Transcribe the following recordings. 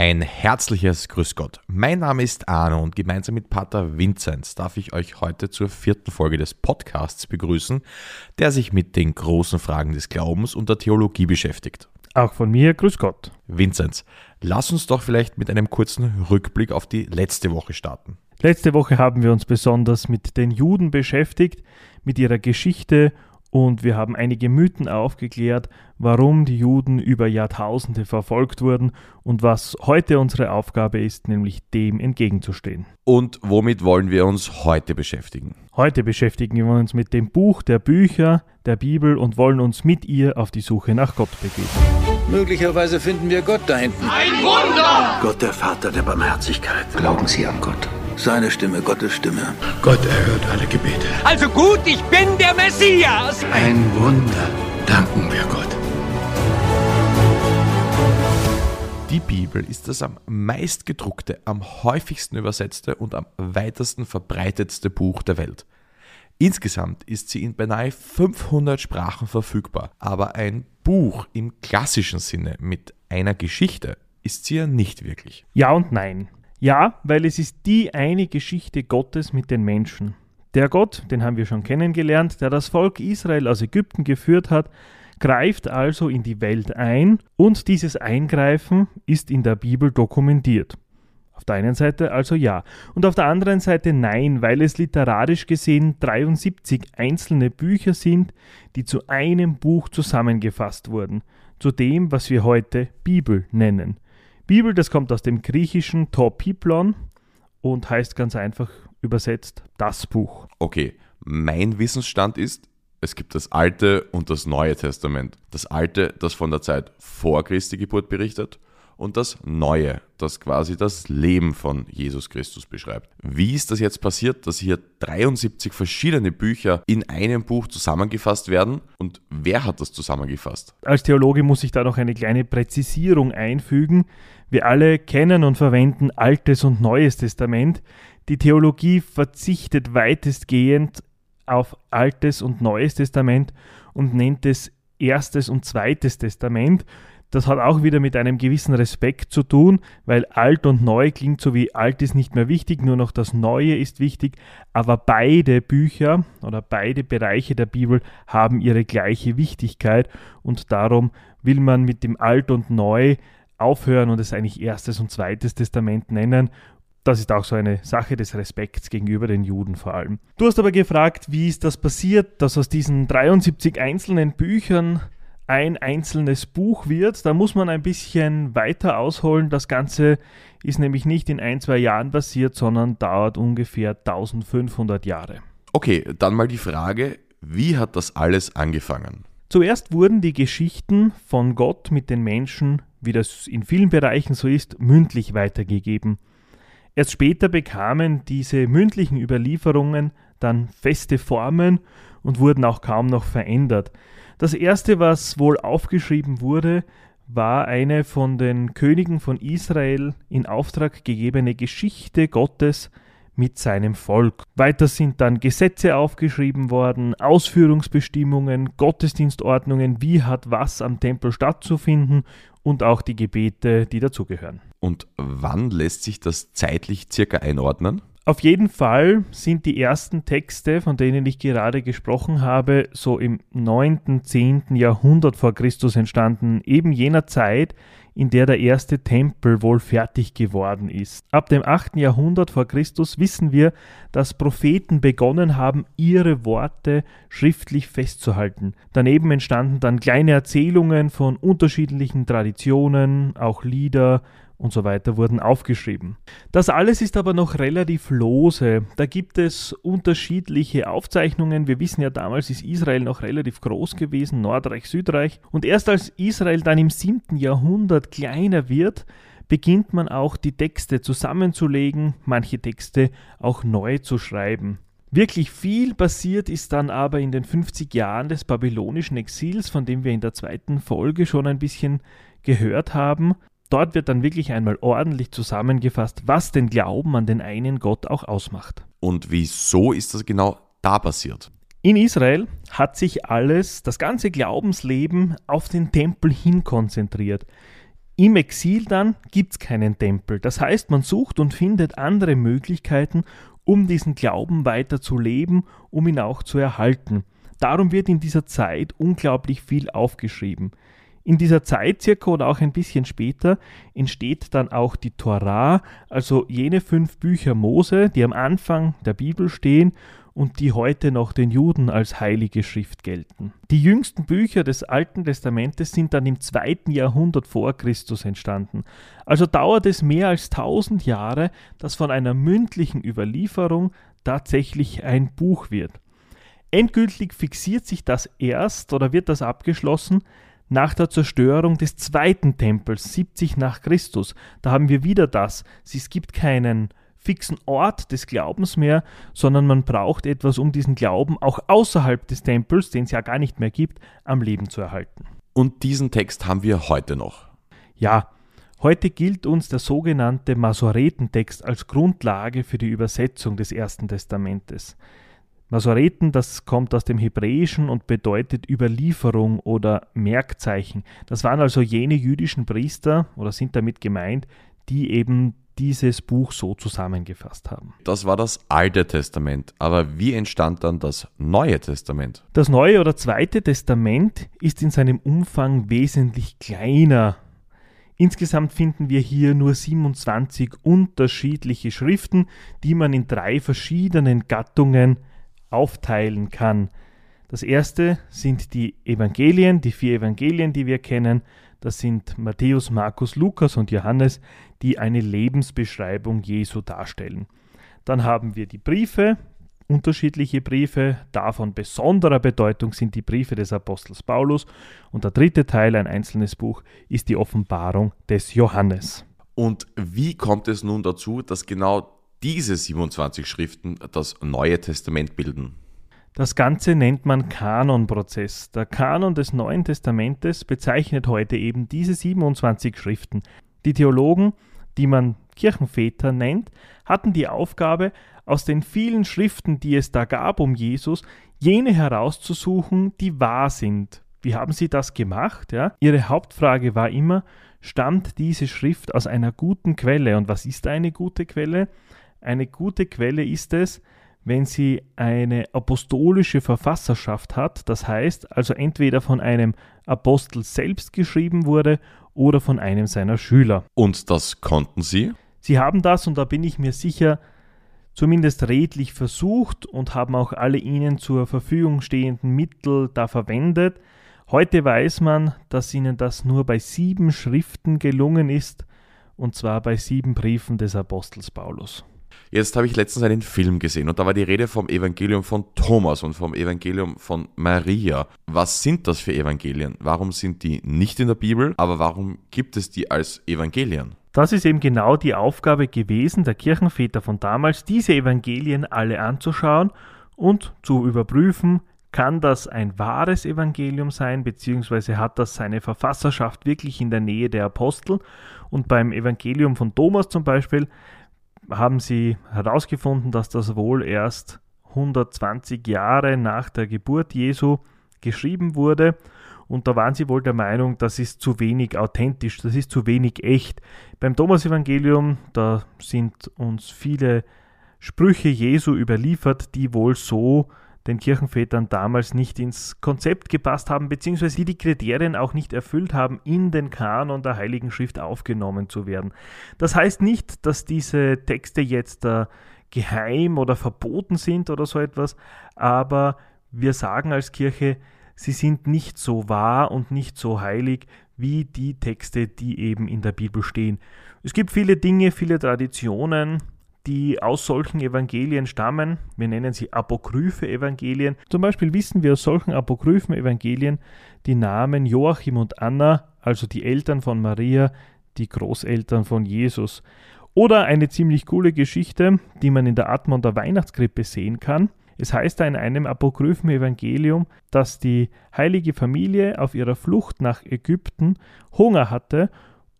Ein herzliches Grüß Gott. Mein Name ist Arno und gemeinsam mit Pater Vinzenz darf ich euch heute zur vierten Folge des Podcasts begrüßen, der sich mit den großen Fragen des Glaubens und der Theologie beschäftigt. Auch von mir, Grüß Gott. Vinzenz, lass uns doch vielleicht mit einem kurzen Rückblick auf die letzte Woche starten. Letzte Woche haben wir uns besonders mit den Juden beschäftigt, mit ihrer Geschichte und wir haben einige Mythen aufgeklärt, warum die Juden über Jahrtausende verfolgt wurden und was heute unsere Aufgabe ist, nämlich dem entgegenzustehen. Und womit wollen wir uns heute beschäftigen? Heute beschäftigen wir uns mit dem Buch der Bücher der Bibel und wollen uns mit ihr auf die Suche nach Gott begeben. Möglicherweise finden wir Gott da hinten. Ein Wunder! Gott, der Vater der Barmherzigkeit. Glauben Sie an Gott? Seine Stimme, Gottes Stimme. Gott erhört alle Gebete. Also gut, ich bin der Messias! Ein Wunder. Danken wir Gott. Die Bibel ist das am meistgedruckte, am häufigsten übersetzte und am weitesten verbreitetste Buch der Welt. Insgesamt ist sie in beinahe 500 Sprachen verfügbar, aber ein Buch im klassischen Sinne mit einer Geschichte ist sie ja nicht wirklich. Ja und nein. Ja, weil es ist die eine Geschichte Gottes mit den Menschen. Der Gott, den haben wir schon kennengelernt, der das Volk Israel aus Ägypten geführt hat, greift also in die Welt ein und dieses Eingreifen ist in der Bibel dokumentiert. Auf der einen Seite also ja und auf der anderen Seite nein, weil es literarisch gesehen 73 einzelne Bücher sind, die zu einem Buch zusammengefasst wurden, zu dem, was wir heute Bibel nennen. Bibel, das kommt aus dem griechischen Torpiplon und heißt ganz einfach übersetzt das Buch. Okay, mein Wissensstand ist, es gibt das Alte und das Neue Testament. Das Alte, das von der Zeit vor Christi Geburt berichtet und das Neue, das quasi das Leben von Jesus Christus beschreibt. Wie ist das jetzt passiert, dass hier 73 verschiedene Bücher in einem Buch zusammengefasst werden und wer hat das zusammengefasst? Als Theologe muss ich da noch eine kleine Präzisierung einfügen. Wir alle kennen und verwenden Altes und Neues Testament. Die Theologie verzichtet weitestgehend auf Altes und Neues Testament und nennt es Erstes und Zweites Testament. Das hat auch wieder mit einem gewissen Respekt zu tun, weil alt und neu klingt so wie alt ist nicht mehr wichtig, nur noch das Neue ist wichtig. Aber beide Bücher oder beide Bereiche der Bibel haben ihre gleiche Wichtigkeit und darum will man mit dem Alt und Neu aufhören und es eigentlich erstes und zweites Testament nennen. Das ist auch so eine Sache des Respekts gegenüber den Juden vor allem. Du hast aber gefragt, wie ist das passiert, dass aus diesen 73 einzelnen Büchern ein einzelnes Buch wird. Da muss man ein bisschen weiter ausholen. Das Ganze ist nämlich nicht in ein, zwei Jahren passiert, sondern dauert ungefähr 1500 Jahre. Okay, dann mal die Frage, wie hat das alles angefangen? Zuerst wurden die Geschichten von Gott mit den Menschen, wie das in vielen Bereichen so ist, mündlich weitergegeben. Erst später bekamen diese mündlichen Überlieferungen dann feste Formen und wurden auch kaum noch verändert. Das erste, was wohl aufgeschrieben wurde, war eine von den Königen von Israel in Auftrag gegebene Geschichte Gottes mit seinem Volk. Weiter sind dann Gesetze aufgeschrieben worden, Ausführungsbestimmungen, Gottesdienstordnungen, wie hat was am Tempel stattzufinden und auch die Gebete, die dazugehören. Und wann lässt sich das zeitlich circa einordnen? Auf jeden Fall sind die ersten Texte, von denen ich gerade gesprochen habe, so im 9., 10. Jahrhundert vor Christus entstanden, eben jener Zeit, in der der erste Tempel wohl fertig geworden ist. Ab dem 8. Jahrhundert vor Christus wissen wir, dass Propheten begonnen haben, ihre Worte schriftlich festzuhalten. Daneben entstanden dann kleine Erzählungen von unterschiedlichen Traditionen, auch Lieder und so weiter wurden aufgeschrieben. Das alles ist aber noch relativ lose. Da gibt es unterschiedliche Aufzeichnungen. Wir wissen ja, damals ist Israel noch relativ groß gewesen, Nordreich, Südreich. Und erst als Israel dann im 7. Jahrhundert kleiner wird, beginnt man auch die Texte zusammenzulegen, manche Texte auch neu zu schreiben. Wirklich viel passiert ist dann aber in den 50 Jahren des babylonischen Exils, von dem wir in der zweiten Folge schon ein bisschen gehört haben. Dort wird dann wirklich einmal ordentlich zusammengefasst, was den Glauben an den einen Gott auch ausmacht. Und wieso ist das genau da passiert? In Israel hat sich alles, das ganze Glaubensleben auf den Tempel hin konzentriert. Im Exil dann gibt es keinen Tempel. Das heißt, man sucht und findet andere Möglichkeiten, um diesen Glauben weiter zu leben, um ihn auch zu erhalten. Darum wird in dieser Zeit unglaublich viel aufgeschrieben. In dieser Zeit circa oder auch ein bisschen später entsteht dann auch die Torah, also jene fünf Bücher Mose, die am Anfang der Bibel stehen und die heute noch den Juden als heilige Schrift gelten. Die jüngsten Bücher des Alten Testamentes sind dann im zweiten Jahrhundert vor Christus entstanden. Also dauert es mehr als tausend Jahre, dass von einer mündlichen Überlieferung tatsächlich ein Buch wird. Endgültig fixiert sich das erst oder wird das abgeschlossen nach der Zerstörung des zweiten Tempels 70 nach Christus. Da haben wir wieder das. Es gibt keinen fixen Ort des Glaubens mehr, sondern man braucht etwas, um diesen Glauben auch außerhalb des Tempels, den es ja gar nicht mehr gibt, am Leben zu erhalten. Und diesen Text haben wir heute noch. Ja, heute gilt uns der sogenannte Masoretentext als Grundlage für die Übersetzung des Ersten Testamentes. Masoreten, das kommt aus dem Hebräischen und bedeutet Überlieferung oder Merkzeichen. Das waren also jene jüdischen Priester oder sind damit gemeint, die eben dieses Buch so zusammengefasst haben. Das war das Alte Testament. Aber wie entstand dann das Neue Testament? Das Neue oder Zweite Testament ist in seinem Umfang wesentlich kleiner. Insgesamt finden wir hier nur 27 unterschiedliche Schriften, die man in drei verschiedenen Gattungen aufteilen kann. Das erste sind die Evangelien, die vier Evangelien, die wir kennen. Das sind Matthäus, Markus, Lukas und Johannes, die eine Lebensbeschreibung Jesu darstellen. Dann haben wir die Briefe, unterschiedliche Briefe. Davon besonderer Bedeutung sind die Briefe des Apostels Paulus. Und der dritte Teil, ein einzelnes Buch, ist die Offenbarung des Johannes. Und wie kommt es nun dazu, dass genau diese 27 Schriften das Neue Testament bilden? Das Ganze nennt man Kanonprozess. Der Kanon des Neuen Testamentes bezeichnet heute eben diese 27 Schriften. Die Theologen, die man Kirchenväter nennt, hatten die Aufgabe, aus den vielen Schriften, die es da gab um Jesus, jene herauszusuchen, die wahr sind. Wie haben sie das gemacht? Ja? Ihre Hauptfrage war immer, stammt diese Schrift aus einer guten Quelle? Und was ist eine gute Quelle? Eine gute Quelle ist es, wenn sie eine apostolische Verfasserschaft hat, das heißt also entweder von einem Apostel selbst geschrieben wurde oder von einem seiner Schüler. Und das konnten sie? Sie haben das, und da bin ich mir sicher, zumindest redlich versucht und haben auch alle ihnen zur Verfügung stehenden Mittel da verwendet. Heute weiß man, dass ihnen das nur bei sieben Schriften gelungen ist, und zwar bei sieben Briefen des Apostels Paulus. Jetzt habe ich letztens einen Film gesehen und da war die Rede vom Evangelium von Thomas und vom Evangelium von Maria. Was sind das für Evangelien? Warum sind die nicht in der Bibel, aber warum gibt es die als Evangelien? Das ist eben genau die Aufgabe gewesen der Kirchenväter von damals, diese Evangelien alle anzuschauen und zu überprüfen, kann das ein wahres Evangelium sein, beziehungsweise hat das seine Verfasserschaft wirklich in der Nähe der Apostel? Und beim Evangelium von Thomas zum Beispiel haben sie herausgefunden, dass das wohl erst 120 Jahre nach der Geburt Jesu geschrieben wurde. Und da waren sie wohl der Meinung, das ist zu wenig authentisch, das ist zu wenig echt. Beim Thomas-Evangelium, da sind uns viele Sprüche Jesu überliefert, die wohl so den Kirchenvätern damals nicht ins Konzept gepasst haben, beziehungsweise die die Kriterien auch nicht erfüllt haben, in den Kanon der Heiligen Schrift aufgenommen zu werden. Das heißt nicht, dass diese Texte jetzt äh, geheim oder verboten sind oder so etwas, aber wir sagen als Kirche, sie sind nicht so wahr und nicht so heilig wie die Texte, die eben in der Bibel stehen. Es gibt viele Dinge, viele Traditionen, die aus solchen Evangelien stammen. Wir nennen sie apokryphe Evangelien. Zum Beispiel wissen wir aus solchen apokryphen Evangelien die Namen Joachim und Anna, also die Eltern von Maria, die Großeltern von Jesus. Oder eine ziemlich coole Geschichte, die man in der Atmon der Weihnachtskrippe sehen kann. Es heißt da in einem apokryphen Evangelium, dass die heilige Familie auf ihrer Flucht nach Ägypten Hunger hatte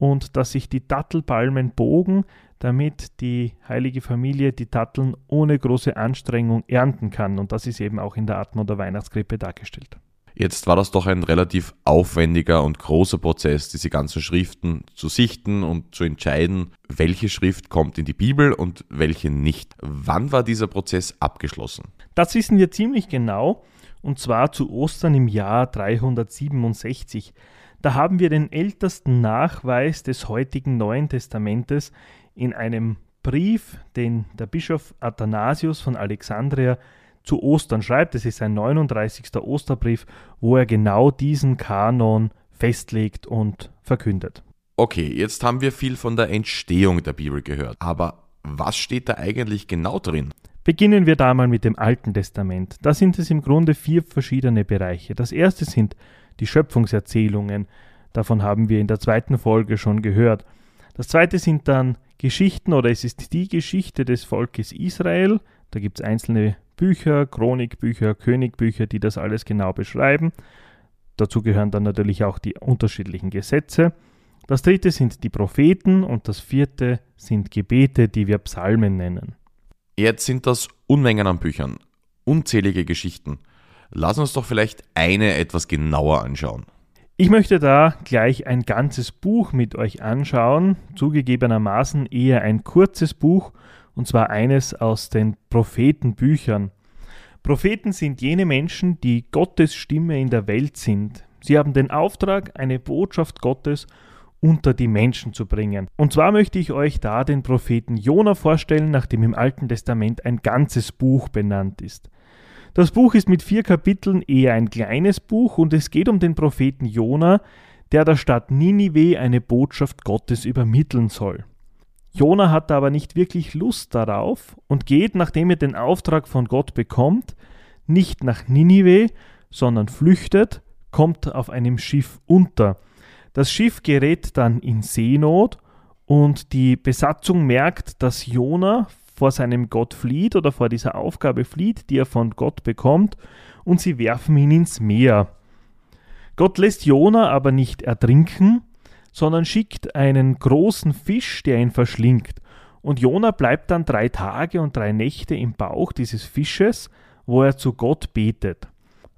und dass sich die Dattelpalmen bogen, damit die heilige Familie die Datteln ohne große Anstrengung ernten kann. Und das ist eben auch in der Atmung der Weihnachtskrippe dargestellt. Jetzt war das doch ein relativ aufwendiger und großer Prozess, diese ganzen Schriften zu sichten und zu entscheiden, welche Schrift kommt in die Bibel und welche nicht. Wann war dieser Prozess abgeschlossen? Das wissen wir ziemlich genau, und zwar zu Ostern im Jahr 367. Da haben wir den ältesten Nachweis des heutigen Neuen Testamentes in einem Brief, den der Bischof Athanasius von Alexandria zu Ostern schreibt. Es ist sein 39. Osterbrief, wo er genau diesen Kanon festlegt und verkündet. Okay, jetzt haben wir viel von der Entstehung der Bibel gehört, aber was steht da eigentlich genau drin? Beginnen wir da mal mit dem Alten Testament. Da sind es im Grunde vier verschiedene Bereiche. Das erste sind die Schöpfungserzählungen. Davon haben wir in der zweiten Folge schon gehört. Das zweite sind dann Geschichten oder es ist die Geschichte des Volkes Israel. Da gibt es einzelne Bücher, Chronikbücher, Königbücher, die das alles genau beschreiben. Dazu gehören dann natürlich auch die unterschiedlichen Gesetze. Das dritte sind die Propheten und das vierte sind Gebete, die wir Psalmen nennen. Jetzt sind das Unmengen an Büchern, unzählige Geschichten. Lass uns doch vielleicht eine etwas genauer anschauen. Ich möchte da gleich ein ganzes Buch mit euch anschauen, zugegebenermaßen eher ein kurzes Buch, und zwar eines aus den Prophetenbüchern. Propheten sind jene Menschen, die Gottes Stimme in der Welt sind. Sie haben den Auftrag, eine Botschaft Gottes unter die Menschen zu bringen. Und zwar möchte ich euch da den Propheten Jona vorstellen, nachdem im Alten Testament ein ganzes Buch benannt ist. Das Buch ist mit vier Kapiteln eher ein kleines Buch und es geht um den Propheten Jona, der der Stadt Ninive eine Botschaft Gottes übermitteln soll. Jona hat aber nicht wirklich Lust darauf und geht, nachdem er den Auftrag von Gott bekommt, nicht nach Ninive, sondern flüchtet, kommt auf einem Schiff unter. Das Schiff gerät dann in Seenot und die Besatzung merkt, dass Jona vor seinem Gott flieht oder vor dieser Aufgabe flieht, die er von Gott bekommt, und sie werfen ihn ins Meer. Gott lässt Jona aber nicht ertrinken, sondern schickt einen großen Fisch, der ihn verschlingt. Und Jona bleibt dann drei Tage und drei Nächte im Bauch dieses Fisches, wo er zu Gott betet.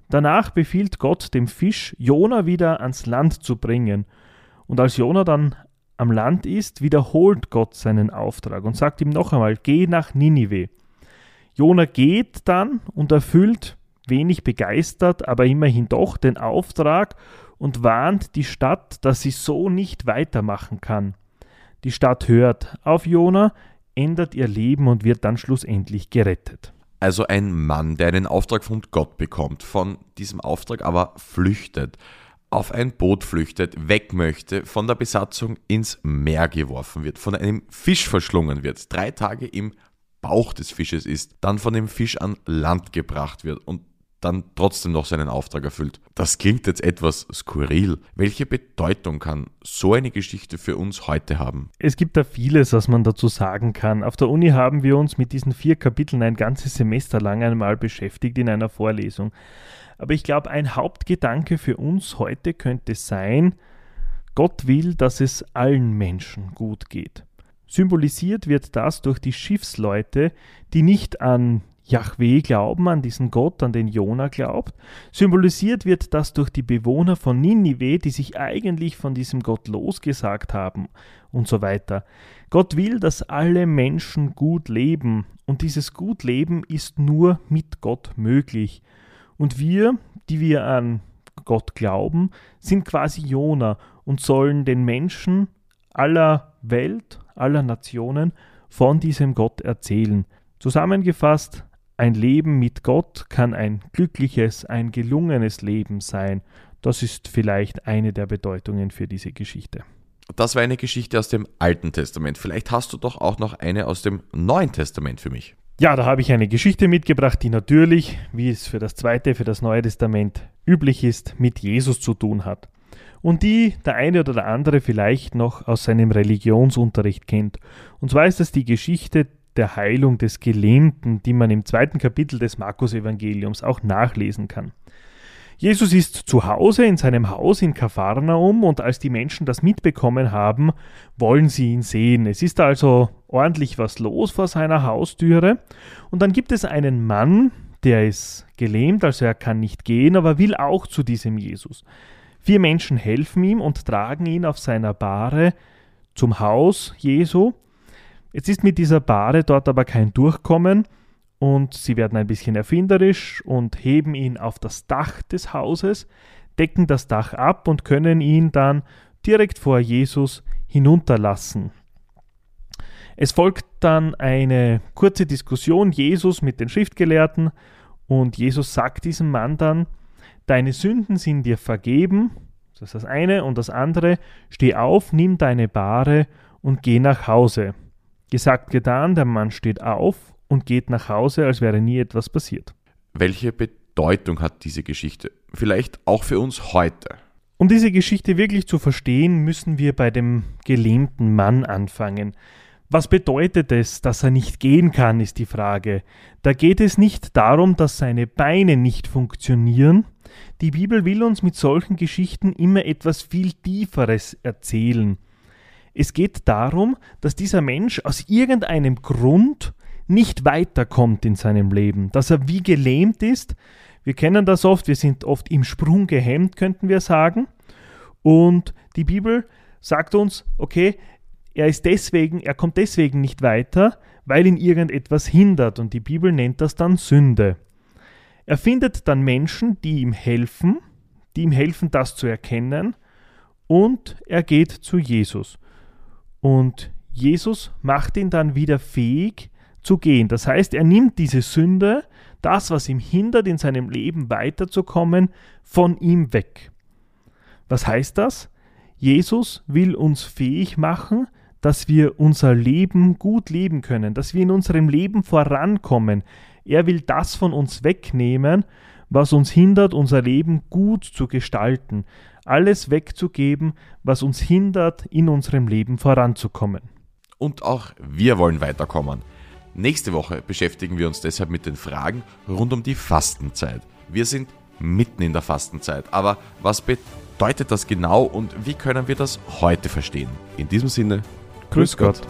Danach befiehlt Gott dem Fisch, Jona wieder ans Land zu bringen. Und als Jona dann am Land ist, wiederholt Gott seinen Auftrag und sagt ihm noch einmal, geh nach Ninive. Jona geht dann und erfüllt, wenig begeistert, aber immerhin doch den Auftrag und warnt die Stadt, dass sie so nicht weitermachen kann. Die Stadt hört auf Jona, ändert ihr Leben und wird dann schlussendlich gerettet. Also ein Mann, der einen Auftrag von Gott bekommt, von diesem Auftrag aber flüchtet, auf ein Boot flüchtet, weg möchte, von der Besatzung ins Meer geworfen wird, von einem Fisch verschlungen wird, drei Tage im Bauch des Fisches ist, dann von dem Fisch an Land gebracht wird und dann trotzdem noch seinen Auftrag erfüllt. Das klingt jetzt etwas skurril. Welche Bedeutung kann so eine Geschichte für uns heute haben? Es gibt da vieles, was man dazu sagen kann. Auf der Uni haben wir uns mit diesen vier Kapiteln ein ganzes Semester lang einmal beschäftigt in einer Vorlesung. Aber ich glaube, ein Hauptgedanke für uns heute könnte sein, Gott will, dass es allen Menschen gut geht. Symbolisiert wird das durch die Schiffsleute, die nicht an Yahweh glauben, an diesen Gott, an den Jona glaubt. Symbolisiert wird das durch die Bewohner von Ninive, die sich eigentlich von diesem Gott losgesagt haben und so weiter. Gott will, dass alle Menschen gut leben und dieses Gutleben ist nur mit Gott möglich. Und wir, die wir an Gott glauben, sind quasi Jona und sollen den Menschen aller Welt, aller Nationen von diesem Gott erzählen. Zusammengefasst, ein Leben mit Gott kann ein glückliches, ein gelungenes Leben sein. Das ist vielleicht eine der Bedeutungen für diese Geschichte. Das war eine Geschichte aus dem Alten Testament. Vielleicht hast du doch auch noch eine aus dem Neuen Testament für mich. Ja, da habe ich eine Geschichte mitgebracht, die natürlich, wie es für das Zweite, für das Neue Testament üblich ist, mit Jesus zu tun hat. Und die der eine oder der andere vielleicht noch aus seinem Religionsunterricht kennt. Und zwar ist das die Geschichte der Heilung des Gelähmten, die man im zweiten Kapitel des Markus-Evangeliums auch nachlesen kann. Jesus ist zu Hause in seinem Haus in Kapharnaum und als die Menschen das mitbekommen haben, wollen sie ihn sehen. Es ist also ordentlich was los vor seiner Haustüre und dann gibt es einen Mann, der ist gelähmt, also er kann nicht gehen, aber will auch zu diesem Jesus. Vier Menschen helfen ihm und tragen ihn auf seiner Bahre zum Haus Jesu. Jetzt ist mit dieser Bahre dort aber kein Durchkommen und sie werden ein bisschen erfinderisch und heben ihn auf das Dach des Hauses, decken das Dach ab und können ihn dann direkt vor Jesus hinunterlassen. Es folgt dann eine kurze Diskussion Jesus mit den Schriftgelehrten und Jesus sagt diesem Mann dann, deine Sünden sind dir vergeben, das ist das eine, und das andere, steh auf, nimm deine Bahre und geh nach Hause. Gesagt, getan, der Mann steht auf und geht nach Hause, als wäre nie etwas passiert. Welche Bedeutung hat diese Geschichte? Vielleicht auch für uns heute. Um diese Geschichte wirklich zu verstehen, müssen wir bei dem gelähmten Mann anfangen. Was bedeutet es, dass er nicht gehen kann, ist die Frage. Da geht es nicht darum, dass seine Beine nicht funktionieren. Die Bibel will uns mit solchen Geschichten immer etwas viel Tieferes erzählen. Es geht darum, dass dieser Mensch aus irgendeinem Grund nicht weiterkommt in seinem Leben, dass er wie gelähmt ist. Wir kennen das oft, wir sind oft im Sprung gehemmt, könnten wir sagen. Und die Bibel sagt uns, okay, er ist deswegen, er kommt deswegen nicht weiter, weil ihn irgendetwas hindert und die Bibel nennt das dann Sünde. Er findet dann Menschen, die ihm helfen, die ihm helfen, das zu erkennen und er geht zu Jesus. Und Jesus macht ihn dann wieder fähig zu gehen. Das heißt, er nimmt diese Sünde, das, was ihm hindert, in seinem Leben weiterzukommen, von ihm weg. Was heißt das? Jesus will uns fähig machen, dass wir unser Leben gut leben können, dass wir in unserem Leben vorankommen. Er will das von uns wegnehmen, was uns hindert, unser Leben gut zu gestalten, alles wegzugeben, was uns hindert, in unserem Leben voranzukommen. Und auch wir wollen weiterkommen. Nächste Woche beschäftigen wir uns deshalb mit den Fragen rund um die Fastenzeit. Wir sind mitten in der Fastenzeit, aber was bedeutet das genau und wie können wir das heute verstehen? In diesem Sinne, Grüß Gott.